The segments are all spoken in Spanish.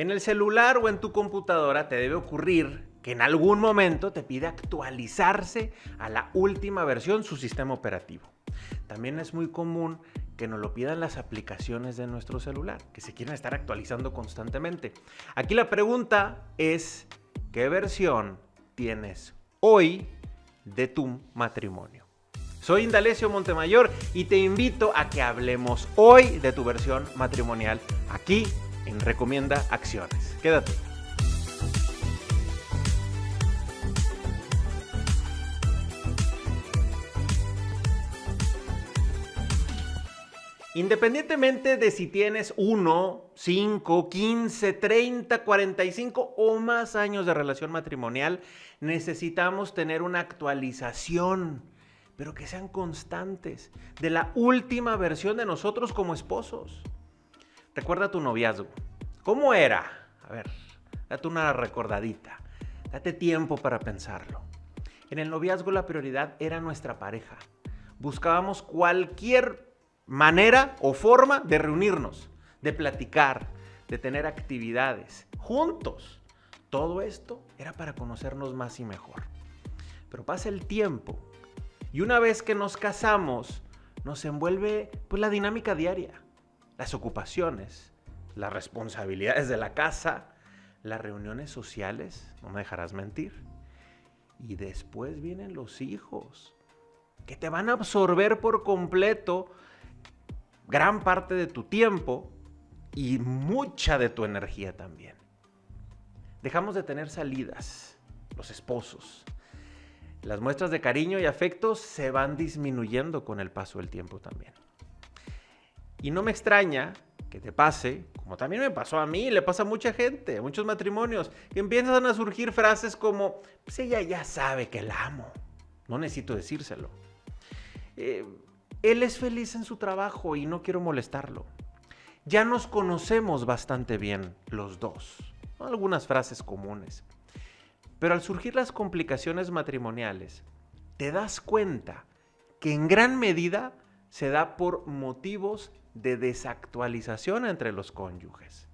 En el celular o en tu computadora te debe ocurrir que en algún momento te pide actualizarse a la última versión su sistema operativo. También es muy común que nos lo pidan las aplicaciones de nuestro celular, que se quieren estar actualizando constantemente. Aquí la pregunta es, ¿qué versión tienes hoy de tu matrimonio? Soy Indalecio Montemayor y te invito a que hablemos hoy de tu versión matrimonial aquí en Recomienda Acciones. Quédate. Independientemente de si tienes 1, 5, 15, 30, 45 o más años de relación matrimonial, necesitamos tener una actualización, pero que sean constantes, de la última versión de nosotros como esposos. Recuerda tu noviazgo. ¿Cómo era? A ver, date una recordadita. Date tiempo para pensarlo. En el noviazgo la prioridad era nuestra pareja. Buscábamos cualquier manera o forma de reunirnos, de platicar, de tener actividades juntos. Todo esto era para conocernos más y mejor. Pero pasa el tiempo y una vez que nos casamos, nos envuelve pues la dinámica diaria las ocupaciones, las responsabilidades de la casa, las reuniones sociales, no me dejarás mentir. Y después vienen los hijos, que te van a absorber por completo gran parte de tu tiempo y mucha de tu energía también. Dejamos de tener salidas, los esposos. Las muestras de cariño y afecto se van disminuyendo con el paso del tiempo también. Y no me extraña que te pase, como también me pasó a mí, le pasa a mucha gente, a muchos matrimonios, que empiezan a surgir frases como, pues ella ya sabe que la amo, no necesito decírselo. Eh, él es feliz en su trabajo y no quiero molestarlo. Ya nos conocemos bastante bien los dos. Algunas frases comunes. Pero al surgir las complicaciones matrimoniales, te das cuenta que en gran medida se da por motivos de desactualización entre los cónyuges.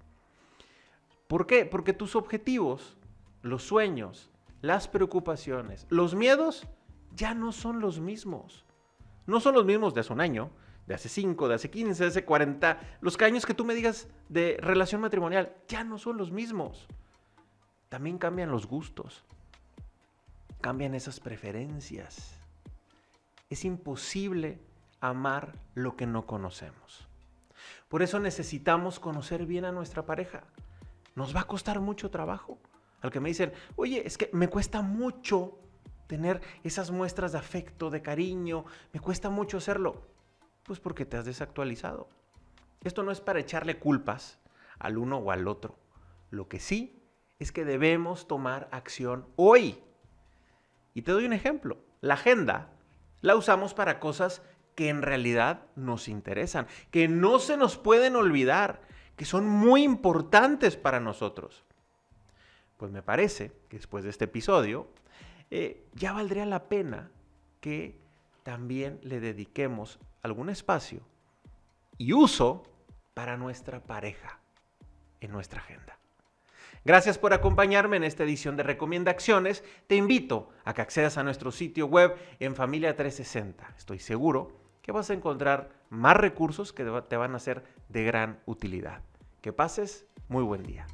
¿Por qué? Porque tus objetivos, los sueños, las preocupaciones, los miedos ya no son los mismos. No son los mismos de hace un año, de hace 5, de hace 15, de hace 40. Los años que tú me digas de relación matrimonial ya no son los mismos. También cambian los gustos. Cambian esas preferencias. Es imposible amar lo que no conocemos. Por eso necesitamos conocer bien a nuestra pareja. Nos va a costar mucho trabajo. Al que me dicen, oye, es que me cuesta mucho tener esas muestras de afecto, de cariño, me cuesta mucho hacerlo. Pues porque te has desactualizado. Esto no es para echarle culpas al uno o al otro. Lo que sí es que debemos tomar acción hoy. Y te doy un ejemplo. La agenda la usamos para cosas que en realidad nos interesan, que no se nos pueden olvidar, que son muy importantes para nosotros. Pues me parece que después de este episodio eh, ya valdría la pena que también le dediquemos algún espacio y uso para nuestra pareja en nuestra agenda. Gracias por acompañarme en esta edición de Recomienda Acciones. Te invito a que accedas a nuestro sitio web en Familia 360. Estoy seguro que vas a encontrar más recursos que te van a ser de gran utilidad. Que pases muy buen día.